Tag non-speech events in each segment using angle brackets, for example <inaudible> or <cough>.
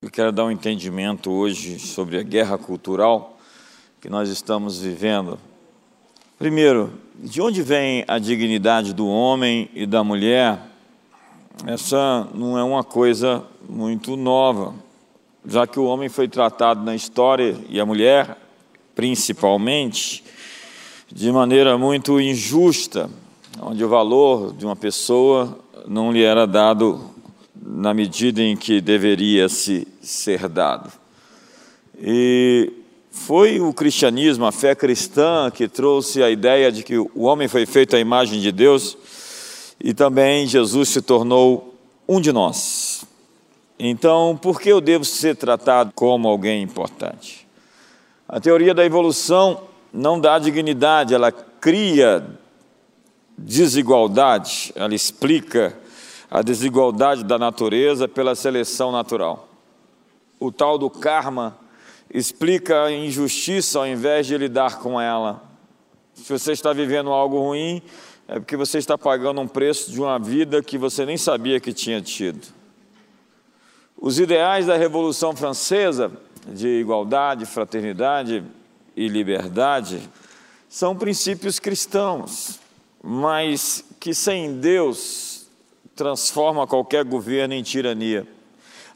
Eu quero dar um entendimento hoje sobre a guerra cultural que nós estamos vivendo. Primeiro, de onde vem a dignidade do homem e da mulher? Essa não é uma coisa muito nova, já que o homem foi tratado na história e a mulher, principalmente, de maneira muito injusta, onde o valor de uma pessoa não lhe era dado na medida em que deveria se ser dado. E foi o cristianismo, a fé cristã, que trouxe a ideia de que o homem foi feito à imagem de Deus e também Jesus se tornou um de nós. Então, por que eu devo ser tratado como alguém importante? A teoria da evolução não dá dignidade, ela cria desigualdade, ela explica a desigualdade da natureza pela seleção natural. O tal do karma explica a injustiça ao invés de lidar com ela. Se você está vivendo algo ruim, é porque você está pagando um preço de uma vida que você nem sabia que tinha tido. Os ideais da Revolução Francesa, de igualdade, fraternidade e liberdade, são princípios cristãos, mas que sem Deus transforma qualquer governo em tirania.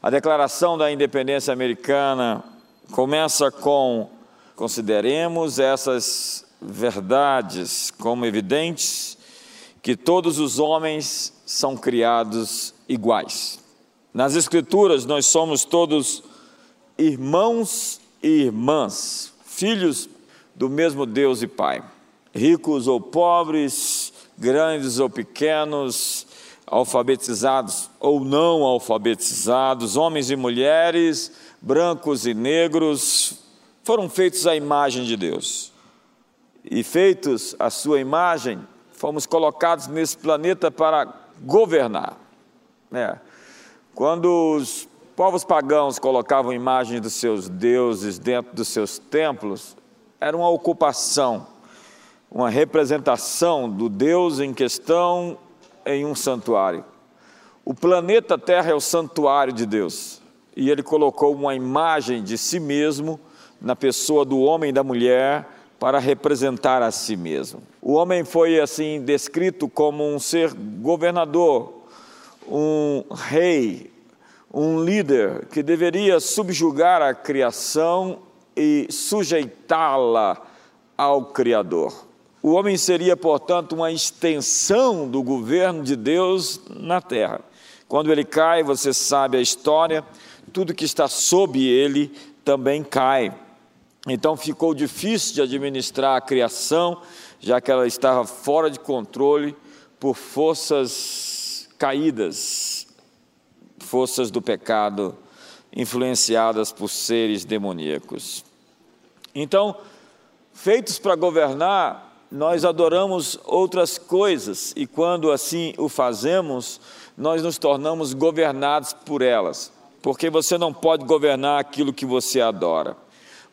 A Declaração da Independência Americana começa com: consideremos essas verdades como evidentes que todos os homens são criados iguais. Nas Escrituras, nós somos todos irmãos e irmãs, filhos do mesmo Deus e Pai, ricos ou pobres, grandes ou pequenos, alfabetizados ou não alfabetizados, homens e mulheres, brancos e negros, foram feitos à imagem de Deus. E feitos à sua imagem, fomos colocados nesse planeta para governar. É. Quando os povos pagãos colocavam imagens dos seus deuses dentro dos seus templos, era uma ocupação, uma representação do Deus em questão em um santuário. O planeta Terra é o santuário de Deus. E ele colocou uma imagem de si mesmo na pessoa do homem e da mulher para representar a si mesmo. O homem foi assim descrito como um ser governador, um rei, um líder que deveria subjugar a criação e sujeitá-la ao Criador. O homem seria, portanto, uma extensão do governo de Deus na terra. Quando ele cai, você sabe a história, tudo que está sob ele também cai. Então ficou difícil de administrar a criação, já que ela estava fora de controle por forças caídas, forças do pecado, influenciadas por seres demoníacos. Então, feitos para governar, nós adoramos outras coisas e quando assim o fazemos, nós nos tornamos governados por elas. Porque você não pode governar aquilo que você adora.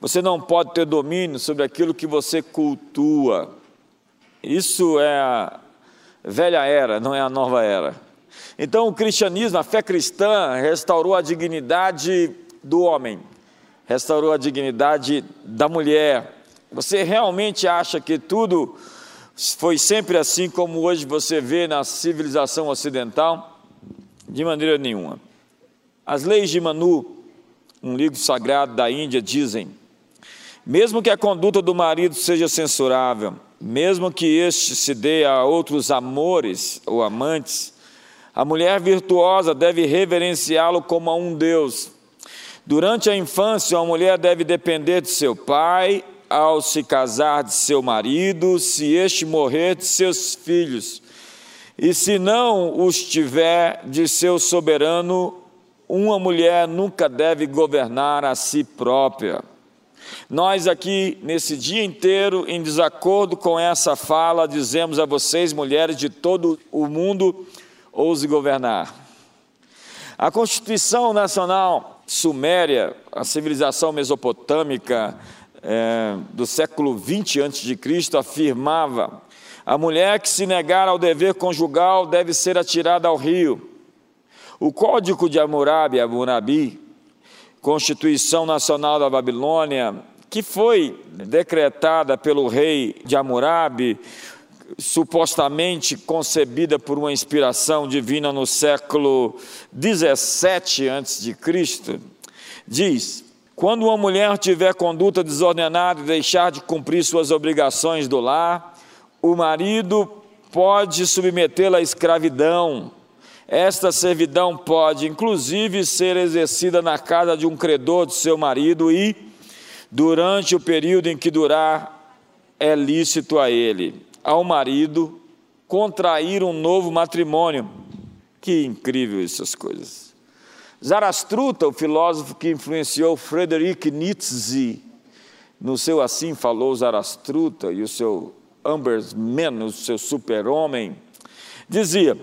Você não pode ter domínio sobre aquilo que você cultua. Isso é a velha era, não é a nova era. Então, o cristianismo, a fé cristã, restaurou a dignidade do homem, restaurou a dignidade da mulher, você realmente acha que tudo foi sempre assim como hoje você vê na civilização ocidental? De maneira nenhuma. As leis de Manu, um livro sagrado da Índia, dizem: mesmo que a conduta do marido seja censurável, mesmo que este se dê a outros amores ou amantes, a mulher virtuosa deve reverenciá-lo como a um Deus. Durante a infância, a mulher deve depender de seu pai ao se casar de seu marido, se este morrer de seus filhos, e se não os tiver de seu soberano, uma mulher nunca deve governar a si própria. Nós aqui, nesse dia inteiro, em desacordo com essa fala, dizemos a vocês, mulheres de todo o mundo, ouse governar. A Constituição Nacional Suméria, a civilização mesopotâmica, é, do século 20 a.C. afirmava: a mulher que se negar ao dever conjugal deve ser atirada ao rio. O código de Hammurabi, Hammurabi Constituição Nacional da Babilônia, que foi decretada pelo rei de Hammurabi, supostamente concebida por uma inspiração divina no século 17 a.C., diz: quando uma mulher tiver conduta desordenada e deixar de cumprir suas obrigações do lar, o marido pode submetê-la à escravidão. Esta servidão pode, inclusive, ser exercida na casa de um credor de seu marido e, durante o período em que durar, é lícito a ele, ao marido, contrair um novo matrimônio. Que incrível essas coisas. Zarastruta, o filósofo que influenciou Friedrich Nietzsche, no seu Assim Falou Zarastruta e o seu Ambersman, o seu super-homem, dizia: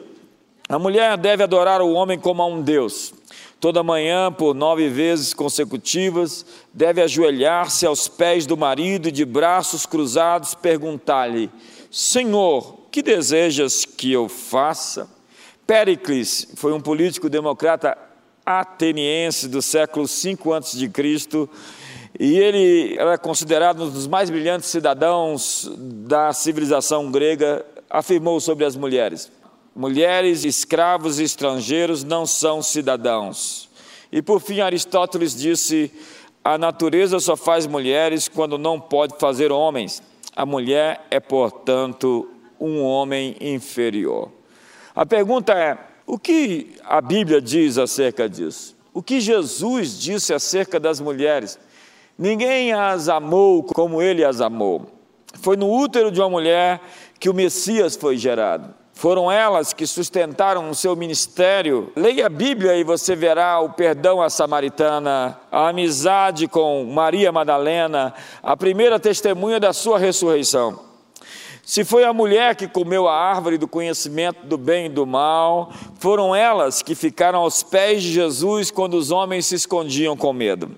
a mulher deve adorar o homem como a um Deus. Toda manhã, por nove vezes consecutivas, deve ajoelhar-se aos pés do marido e de braços cruzados perguntar-lhe: Senhor, que desejas que eu faça? Péricles foi um político democrata ateniense do século 5 a.C., e ele era considerado um dos mais brilhantes cidadãos da civilização grega, afirmou sobre as mulheres: mulheres, escravos e estrangeiros não são cidadãos. E por fim, Aristóteles disse: a natureza só faz mulheres quando não pode fazer homens. A mulher é, portanto, um homem inferior. A pergunta é: o que a Bíblia diz acerca disso? O que Jesus disse acerca das mulheres? Ninguém as amou como ele as amou. Foi no útero de uma mulher que o Messias foi gerado. Foram elas que sustentaram o seu ministério. Leia a Bíblia e você verá o perdão à samaritana, a amizade com Maria Madalena, a primeira testemunha da sua ressurreição. Se foi a mulher que comeu a árvore do conhecimento do bem e do mal, foram elas que ficaram aos pés de Jesus quando os homens se escondiam com medo.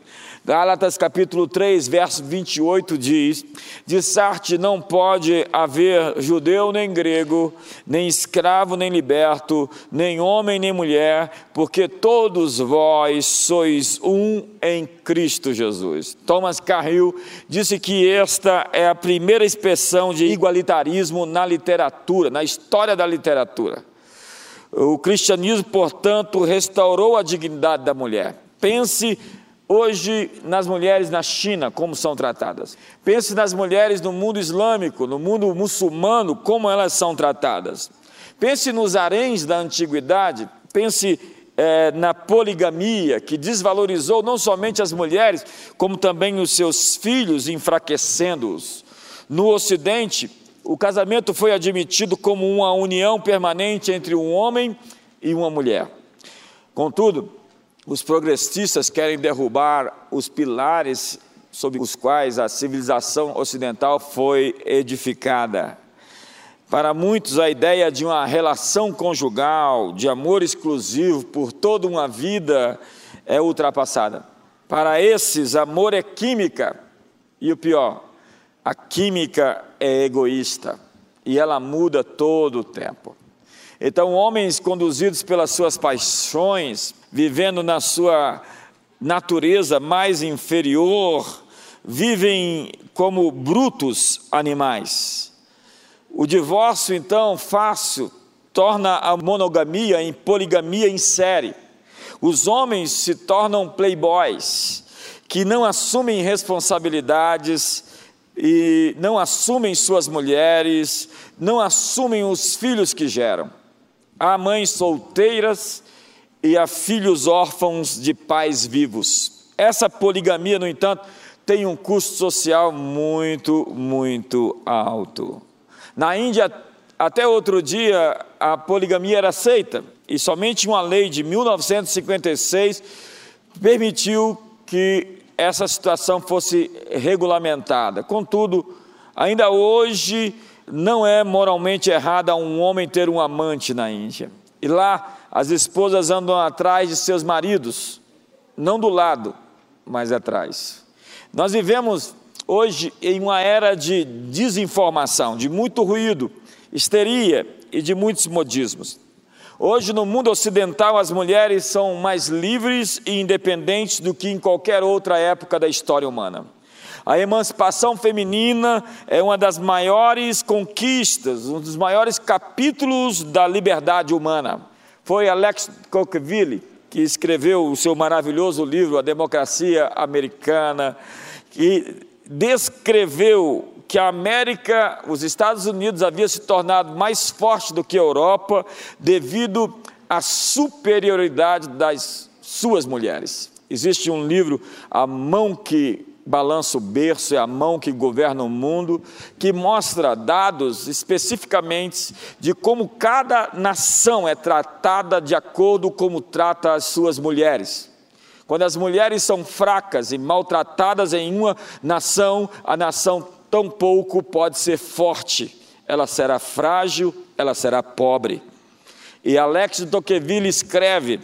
Gálatas capítulo 3, verso 28 diz: De Sarte não pode haver judeu nem grego, nem escravo nem liberto, nem homem nem mulher, porque todos vós sois um em Cristo Jesus. Thomas Carril disse que esta é a primeira expressão de igualitarismo na literatura, na história da literatura. O cristianismo, portanto, restaurou a dignidade da mulher. Pense Hoje, nas mulheres na China, como são tratadas. Pense nas mulheres no mundo islâmico, no mundo muçulmano, como elas são tratadas. Pense nos haréns da antiguidade, pense é, na poligamia, que desvalorizou não somente as mulheres, como também os seus filhos, enfraquecendo-os. No Ocidente, o casamento foi admitido como uma união permanente entre um homem e uma mulher. Contudo, os progressistas querem derrubar os pilares sobre os quais a civilização ocidental foi edificada. Para muitos, a ideia de uma relação conjugal, de amor exclusivo por toda uma vida, é ultrapassada. Para esses, amor é química. E o pior, a química é egoísta e ela muda todo o tempo. Então, homens conduzidos pelas suas paixões, vivendo na sua natureza mais inferior, vivem como brutos animais. O divórcio, então, fácil, torna a monogamia em poligamia em série. Os homens se tornam playboys, que não assumem responsabilidades e não assumem suas mulheres, não assumem os filhos que geram. Há mães solteiras e há filhos órfãos de pais vivos. Essa poligamia, no entanto, tem um custo social muito, muito alto. Na Índia, até outro dia, a poligamia era aceita e somente uma lei de 1956 permitiu que essa situação fosse regulamentada. Contudo, ainda hoje, não é moralmente errado um homem ter um amante na Índia. E lá as esposas andam atrás de seus maridos, não do lado, mas atrás. Nós vivemos hoje em uma era de desinformação, de muito ruído, histeria e de muitos modismos. Hoje, no mundo ocidental, as mulheres são mais livres e independentes do que em qualquer outra época da história humana. A emancipação feminina é uma das maiores conquistas, um dos maiores capítulos da liberdade humana. Foi Alex Tocqueville que escreveu o seu maravilhoso livro A Democracia Americana, que descreveu que a América, os Estados Unidos, havia se tornado mais forte do que a Europa devido à superioridade das suas mulheres. Existe um livro, A Mão que balança o berço, é a mão que governa o mundo, que mostra dados especificamente de como cada nação é tratada de acordo com como trata as suas mulheres. Quando as mulheres são fracas e maltratadas em uma nação, a nação tampouco pode ser forte. Ela será frágil, ela será pobre. E Alex de Tocqueville escreve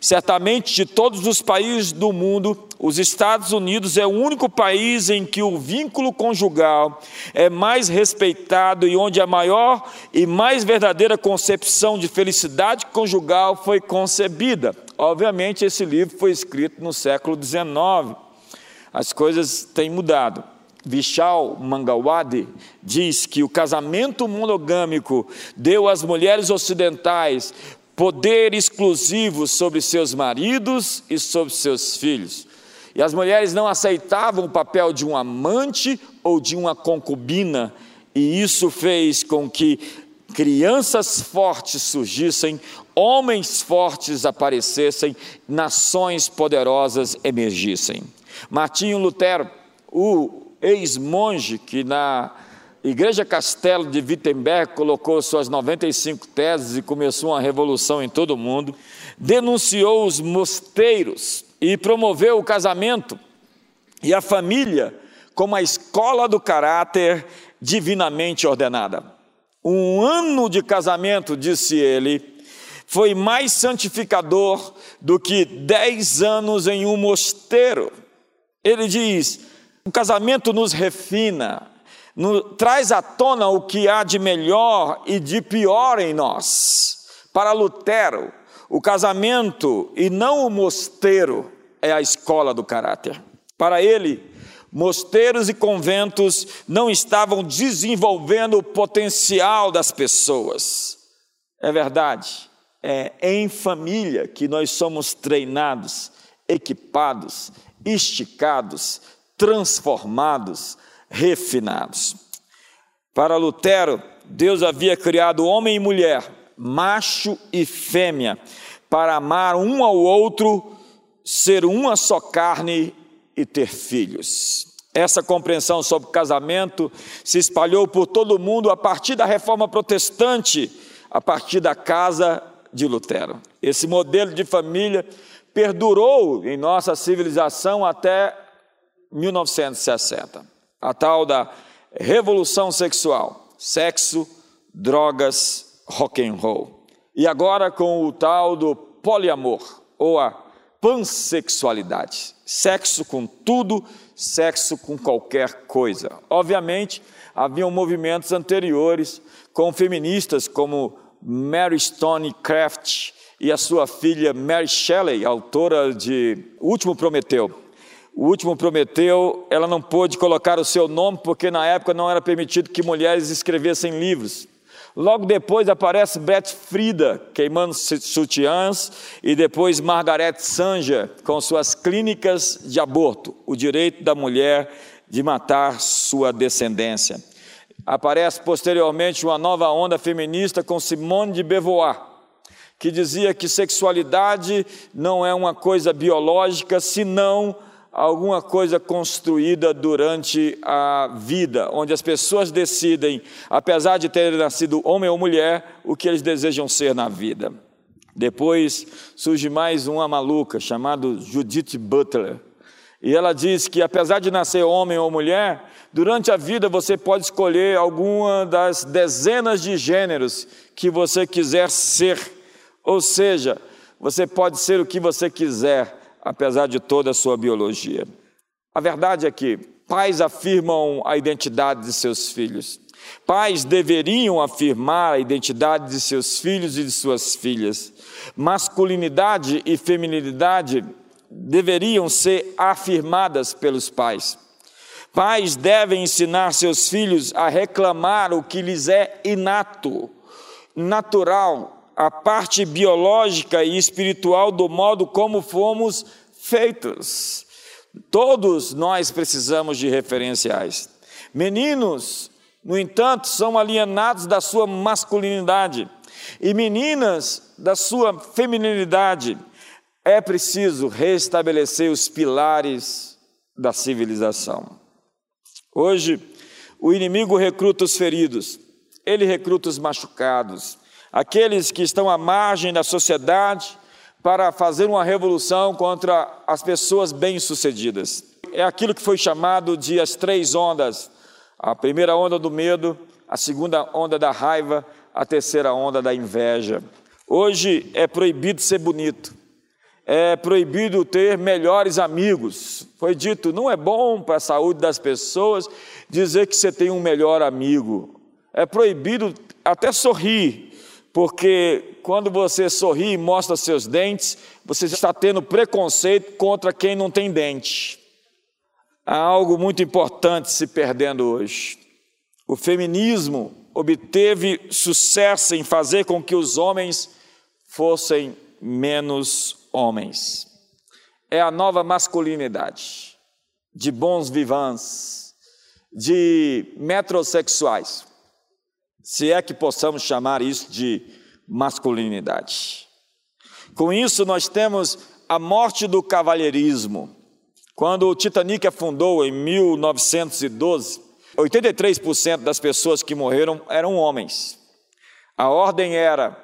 Certamente, de todos os países do mundo, os Estados Unidos é o único país em que o vínculo conjugal é mais respeitado e onde a maior e mais verdadeira concepção de felicidade conjugal foi concebida. Obviamente, esse livro foi escrito no século XIX. As coisas têm mudado. Vishal Mangawadi diz que o casamento monogâmico deu às mulheres ocidentais poder exclusivo sobre seus maridos e sobre seus filhos. E as mulheres não aceitavam o papel de um amante ou de uma concubina, e isso fez com que crianças fortes surgissem, homens fortes aparecessem, nações poderosas emergissem. Martinho Lutero, o ex-monge que na Igreja Castelo de Wittenberg colocou suas 95 teses e começou uma revolução em todo o mundo, denunciou os mosteiros e promoveu o casamento e a família como a escola do caráter divinamente ordenada. Um ano de casamento, disse ele, foi mais santificador do que dez anos em um mosteiro. Ele diz: o casamento nos refina, no, traz à tona o que há de melhor e de pior em nós. Para Lutero, o casamento e não o mosteiro é a escola do caráter. Para ele, mosteiros e conventos não estavam desenvolvendo o potencial das pessoas. É verdade, é em família que nós somos treinados, equipados, esticados, transformados, refinados. Para Lutero, Deus havia criado homem e mulher, macho e fêmea, para amar um ao outro, ser uma só carne e ter filhos. Essa compreensão sobre casamento se espalhou por todo o mundo a partir da reforma protestante, a partir da casa de Lutero. Esse modelo de família perdurou em nossa civilização até 1960 a tal da revolução sexual, sexo, drogas, rock and roll. E agora com o tal do poliamor ou a pansexualidade, sexo com tudo, sexo com qualquer coisa. Obviamente, haviam movimentos anteriores com feministas como Mary Stone Craft e a sua filha Mary Shelley, autora de O Último Prometeu, o último prometeu, ela não pôde colocar o seu nome, porque na época não era permitido que mulheres escrevessem livros. Logo depois aparece Beth Frida, queimando sutiãs, e depois Margaret Sanger, com suas clínicas de aborto, o direito da mulher de matar sua descendência. Aparece posteriormente uma nova onda feminista com Simone de Beauvoir, que dizia que sexualidade não é uma coisa biológica, senão alguma coisa construída durante a vida, onde as pessoas decidem, apesar de terem nascido homem ou mulher, o que eles desejam ser na vida. Depois surge mais uma maluca chamada Judith Butler. E ela diz que apesar de nascer homem ou mulher, durante a vida você pode escolher alguma das dezenas de gêneros que você quiser ser. Ou seja, você pode ser o que você quiser apesar de toda a sua biologia. A verdade é que pais afirmam a identidade de seus filhos. Pais deveriam afirmar a identidade de seus filhos e de suas filhas. Masculinidade e feminilidade deveriam ser afirmadas pelos pais. Pais devem ensinar seus filhos a reclamar o que lhes é inato, natural, a parte biológica e espiritual do modo como fomos feitos. Todos nós precisamos de referenciais. Meninos, no entanto, são alienados da sua masculinidade e meninas da sua feminilidade. É preciso restabelecer os pilares da civilização. Hoje, o inimigo recruta os feridos, ele recruta os machucados, aqueles que estão à margem da sociedade para fazer uma revolução contra as pessoas bem-sucedidas. É aquilo que foi chamado de as três ondas: a primeira onda do medo, a segunda onda da raiva, a terceira onda da inveja. Hoje é proibido ser bonito, é proibido ter melhores amigos. Foi dito, não é bom para a saúde das pessoas dizer que você tem um melhor amigo. É proibido até sorrir, porque quando você sorri e mostra seus dentes, você está tendo preconceito contra quem não tem dente. Há algo muito importante se perdendo hoje. O feminismo obteve sucesso em fazer com que os homens fossem menos homens. É a nova masculinidade, de bons vivants, de metrosexuais, se é que possamos chamar isso de masculinidade. Com isso, nós temos a morte do cavalheirismo. Quando o Titanic afundou em 1912, 83% das pessoas que morreram eram homens. A ordem era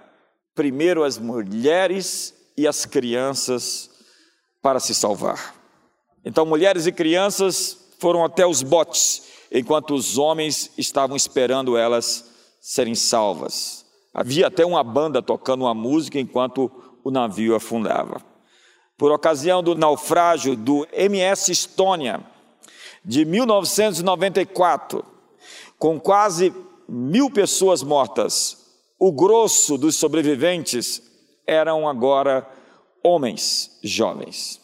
primeiro as mulheres e as crianças para se salvar. Então, mulheres e crianças foram até os botes, enquanto os homens estavam esperando elas serem salvas. Havia até uma banda tocando uma música enquanto o navio afundava. Por ocasião do naufrágio do MS Estônia, de 1994, com quase mil pessoas mortas, o grosso dos sobreviventes eram agora homens jovens.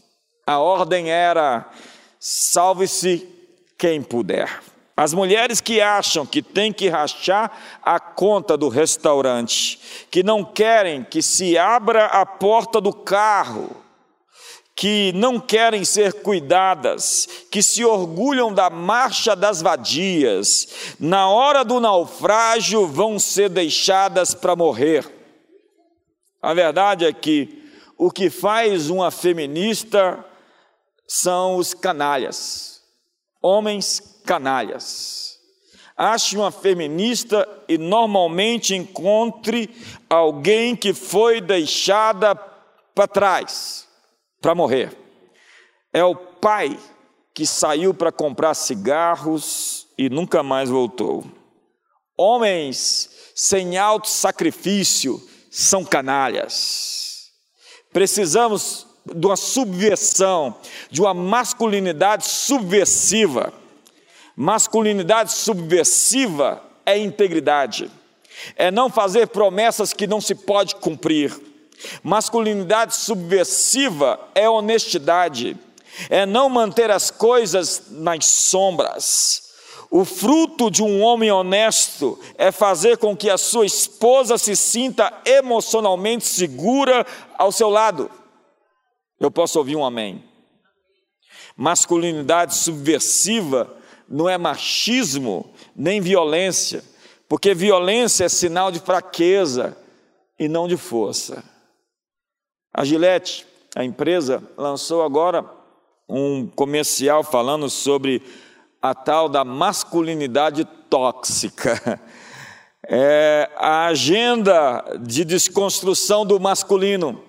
A ordem era: salve-se quem puder. As mulheres que acham que tem que rachar a conta do restaurante, que não querem que se abra a porta do carro, que não querem ser cuidadas, que se orgulham da marcha das vadias, na hora do naufrágio vão ser deixadas para morrer. A verdade é que o que faz uma feminista são os canalhas, homens canalhas. Ache uma feminista e normalmente encontre alguém que foi deixada para trás, para morrer. É o pai que saiu para comprar cigarros e nunca mais voltou. Homens sem alto sacrifício são canalhas. Precisamos de uma subversão, de uma masculinidade subversiva Masculinidade subversiva é integridade, é não fazer promessas que não se pode cumprir. Masculinidade subversiva é honestidade, é não manter as coisas nas sombras. O fruto de um homem honesto é fazer com que a sua esposa se sinta emocionalmente segura ao seu lado. Eu posso ouvir um amém. Masculinidade subversiva não é machismo nem violência, porque violência é sinal de fraqueza e não de força. A Gillette, a empresa, lançou agora um comercial falando sobre a tal da masculinidade tóxica. <laughs> É a agenda de desconstrução do masculino.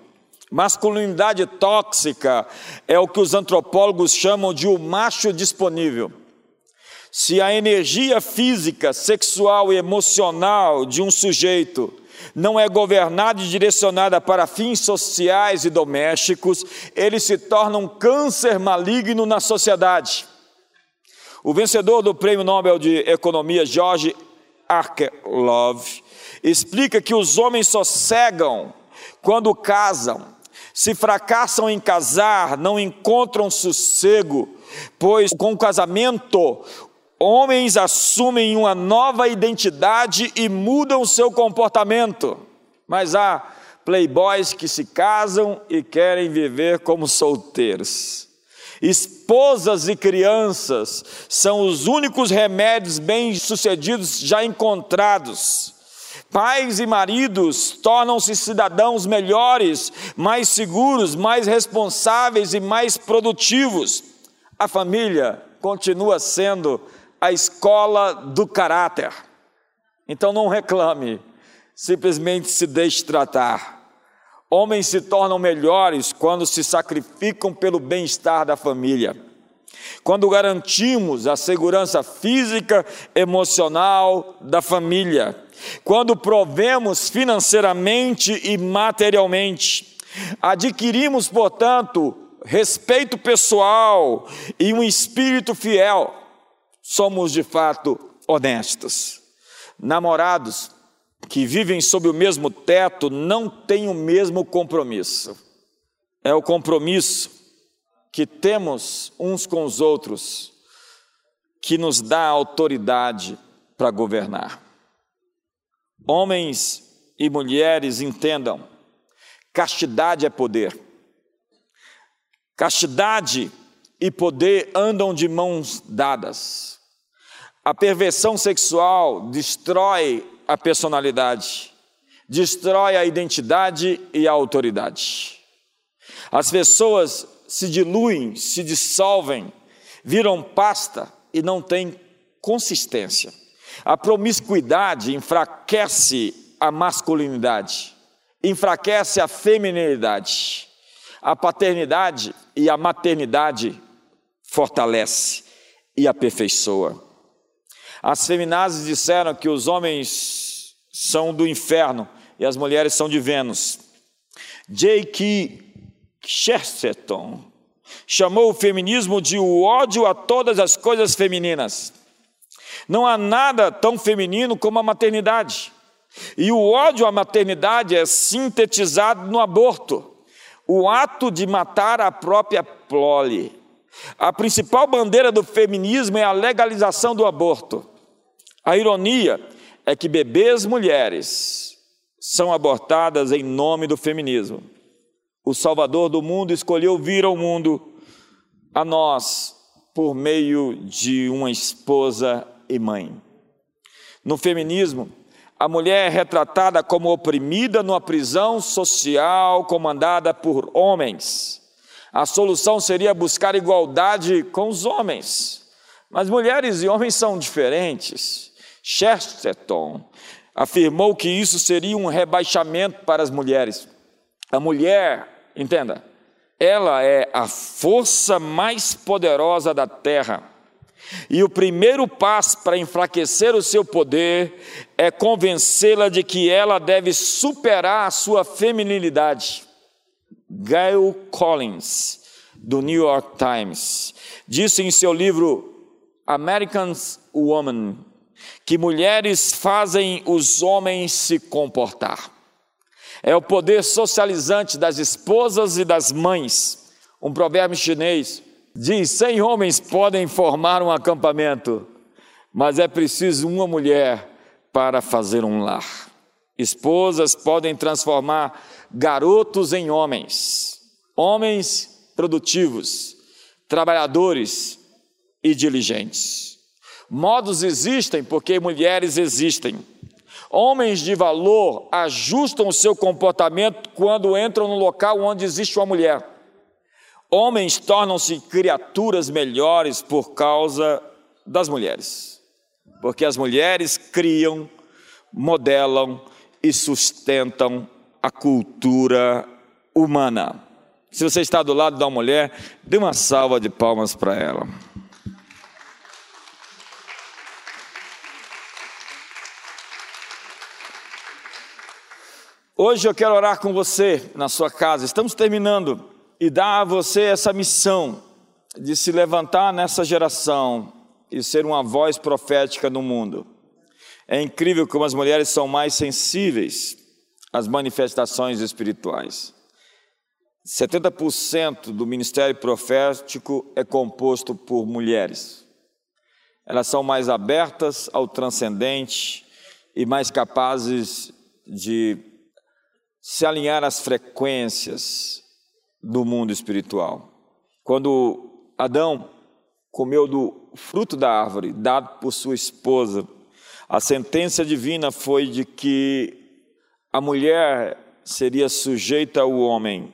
Masculinidade tóxica é o que os antropólogos chamam de o macho disponível se a energia física, sexual e emocional de um sujeito não é governada e direcionada para fins sociais e domésticos, ele se torna um câncer maligno na sociedade. O vencedor do Prêmio Nobel de Economia, George Arkelov, explica que os homens só cegam quando casam. Se fracassam em casar, não encontram sossego, pois com o casamento homens assumem uma nova identidade e mudam seu comportamento. Mas há playboys que se casam e querem viver como solteiros. Esposas e crianças são os únicos remédios bem-sucedidos já encontrados. Pais e maridos tornam-se cidadãos melhores, mais seguros, mais responsáveis e mais produtivos. A família continua sendo a escola do caráter. Então não reclame, simplesmente se deixe tratar. Homens se tornam melhores quando se sacrificam pelo bem-estar da família. Quando garantimos a segurança física, emocional da família. Quando provemos financeiramente e materialmente. Adquirimos, portanto, respeito pessoal e um espírito fiel. Somos de fato honestos. Namorados que vivem sob o mesmo teto não têm o mesmo compromisso. É o compromisso que temos uns com os outros que nos dá autoridade para governar. Homens e mulheres entendam: castidade é poder. Castidade e poder andam de mãos dadas. A perversão sexual destrói a personalidade, destrói a identidade e a autoridade. As pessoas se diluem, se dissolvem, viram pasta e não têm consistência. A promiscuidade enfraquece a masculinidade, enfraquece a feminilidade. A paternidade e a maternidade fortalece e aperfeiçoa. As feminazes disseram que os homens são do inferno e as mulheres são de Vênus. J.K. Chesterton chamou o feminismo de o ódio a todas as coisas femininas. Não há nada tão feminino como a maternidade. E o ódio à maternidade é sintetizado no aborto, o ato de matar a própria prole. A principal bandeira do feminismo é a legalização do aborto. A ironia é que bebês mulheres são abortadas em nome do feminismo. O Salvador do mundo escolheu vir ao mundo a nós por meio de uma esposa e mãe. No feminismo, a mulher é retratada como oprimida numa prisão social comandada por homens. A solução seria buscar igualdade com os homens. Mas mulheres e homens são diferentes. Chesterton afirmou que isso seria um rebaixamento para as mulheres. A mulher, entenda, ela é a força mais poderosa da terra. E o primeiro passo para enfraquecer o seu poder é convencê-la de que ela deve superar a sua feminilidade. Gail Collins, do New York Times, disse em seu livro American Woman que mulheres fazem os homens se comportar. É o poder socializante das esposas e das mães. Um provérbio chinês diz: cem homens podem formar um acampamento, mas é preciso uma mulher para fazer um lar. Esposas podem transformar garotos em homens, homens produtivos, trabalhadores e diligentes. Modos existem porque mulheres existem. Homens de valor ajustam o seu comportamento quando entram no local onde existe uma mulher. Homens tornam-se criaturas melhores por causa das mulheres, porque as mulheres criam, modelam e sustentam a cultura humana. Se você está do lado da mulher, dê uma salva de palmas para ela. Hoje eu quero orar com você na sua casa. Estamos terminando e dar a você essa missão de se levantar nessa geração e ser uma voz profética no mundo. É incrível como as mulheres são mais sensíveis às manifestações espirituais. 70% do ministério profético é composto por mulheres. Elas são mais abertas ao transcendente e mais capazes de se alinhar às frequências do mundo espiritual. Quando Adão comeu do fruto da árvore dado por sua esposa, a sentença divina foi de que a mulher seria sujeita ao homem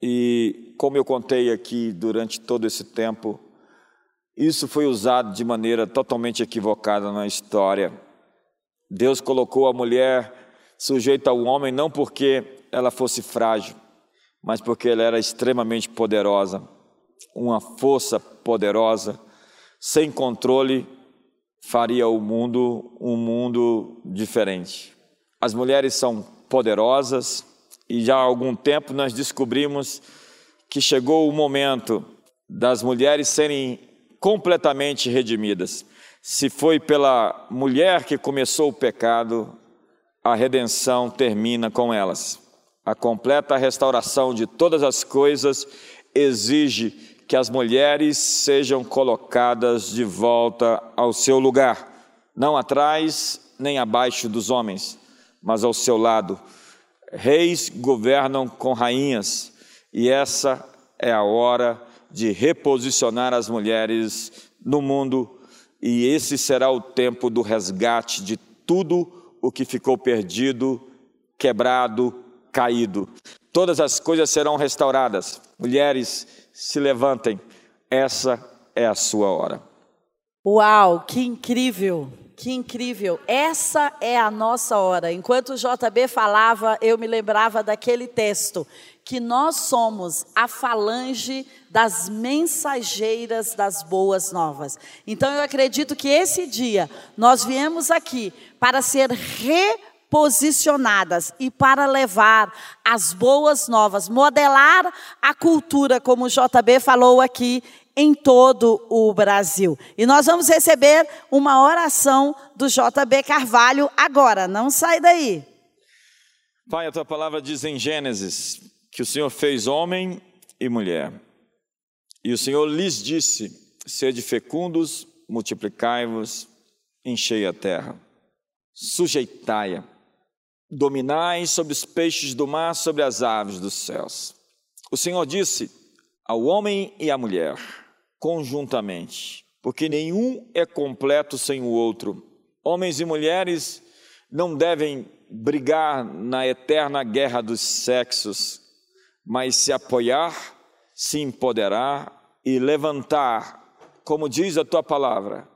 e, como eu contei aqui durante todo esse tempo, isso foi usado de maneira totalmente equivocada na história. Deus colocou a mulher sujeita ao homem não porque ela fosse frágil, mas porque ela era extremamente poderosa, uma força poderosa, sem controle, faria o mundo um mundo diferente. As mulheres são poderosas, e já há algum tempo nós descobrimos que chegou o momento das mulheres serem completamente redimidas. Se foi pela mulher que começou o pecado, a redenção termina com elas. A completa restauração de todas as coisas exige que as mulheres sejam colocadas de volta ao seu lugar, não atrás nem abaixo dos homens, mas ao seu lado Reis governam com rainhas, e essa é a hora de reposicionar as mulheres no mundo, e esse será o tempo do resgate de tudo o que ficou perdido, quebrado, caído. Todas as coisas serão restauradas. Mulheres, se levantem, essa é a sua hora. Uau, que incrível! Que incrível! Essa é a nossa hora. Enquanto o JB falava, eu me lembrava daquele texto que nós somos a falange das mensageiras das boas novas. Então eu acredito que esse dia nós viemos aqui para ser reposicionadas e para levar as boas novas, modelar a cultura, como o JB falou aqui, em todo o Brasil. E nós vamos receber uma oração do JB Carvalho agora, não sai daí. Pai, a tua palavra diz em Gênesis que o Senhor fez homem e mulher. E o Senhor lhes disse: Sede fecundos, multiplicai-vos, enchei a terra, sujeitai-a, dominai sobre os peixes do mar, sobre as aves dos céus. O Senhor disse ao homem e à mulher: conjuntamente, porque nenhum é completo sem o outro. Homens e mulheres não devem brigar na eterna guerra dos sexos, mas se apoiar, se empoderar e levantar, como diz a tua palavra.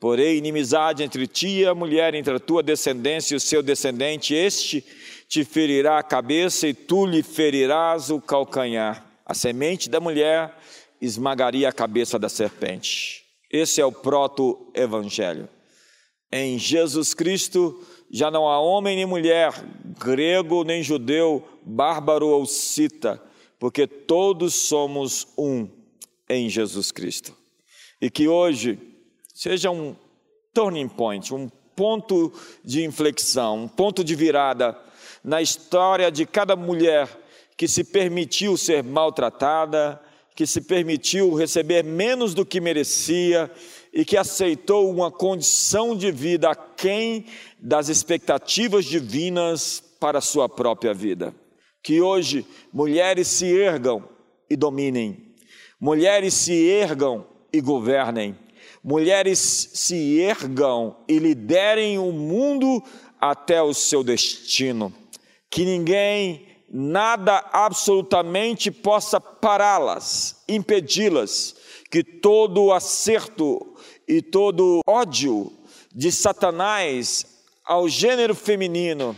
Porém, inimizade entre ti e a mulher, entre a tua descendência e o seu descendente, este te ferirá a cabeça e tu lhe ferirás o calcanhar. A semente da mulher esmagaria a cabeça da serpente. Esse é o proto-evangelho. Em Jesus Cristo já não há homem nem mulher, grego nem judeu, bárbaro ou cita, porque todos somos um em Jesus Cristo. E que hoje seja um turning point, um ponto de inflexão, um ponto de virada na história de cada mulher que se permitiu ser maltratada, que se permitiu receber menos do que merecia e que aceitou uma condição de vida aquém das expectativas divinas para a sua própria vida. Que hoje mulheres se ergam e dominem, mulheres se ergam e governem, mulheres se ergam e liderem o mundo até o seu destino. Que ninguém nada absolutamente possa pará-las, impedi-las, que todo acerto e todo ódio de Satanás ao gênero feminino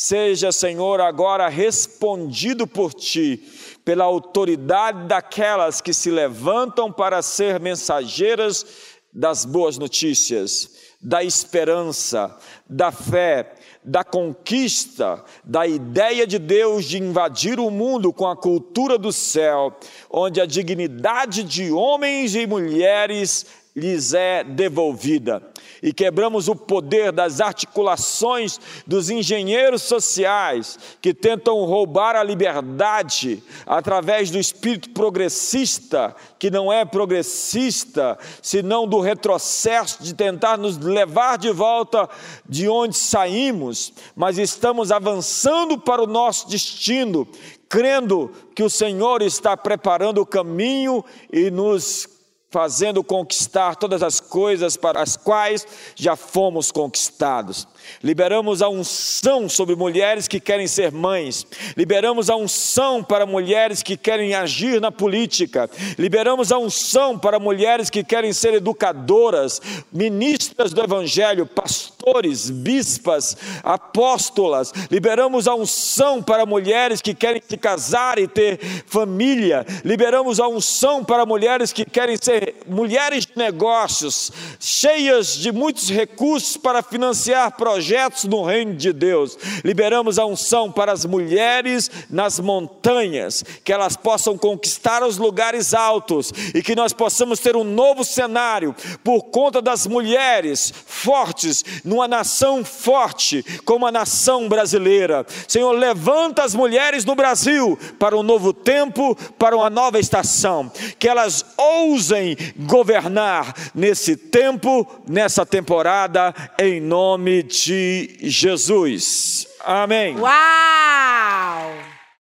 seja, Senhor, agora respondido por ti, pela autoridade daquelas que se levantam para ser mensageiras das boas notícias, da esperança, da fé, da conquista, da ideia de Deus de invadir o mundo com a cultura do céu, onde a dignidade de homens e mulheres lhes é devolvida. E quebramos o poder das articulações dos engenheiros sociais que tentam roubar a liberdade através do espírito progressista, que não é progressista, senão do retrocesso de tentar nos levar de volta de onde saímos, mas estamos avançando para o nosso destino, crendo que o Senhor está preparando o caminho e nos fazendo conquistar todas as coisas para as quais já fomos conquistados. Liberamos a unção sobre mulheres que querem ser mães. Liberamos a unção para mulheres que querem agir na política. Liberamos a unção para mulheres que querem ser educadoras, ministras do evangelho, pastores, bispas, apóstolas. Liberamos a unção para mulheres que querem se casar e ter família. Liberamos a unção para mulheres que querem ser mulheres negócios, cheias de muitos recursos para financiar projetos no reino de Deus. Liberamos a unção para as mulheres nas montanhas, que elas possam conquistar os lugares altos e que nós possamos ter um novo cenário por conta das mulheres fortes, numa nação forte como a nação brasileira. Senhor, levanta as mulheres no Brasil para um novo tempo, para uma nova estação, que elas ousem governar nesse tempo, nessa temporada, em nome de Jesus. Amém. Uau!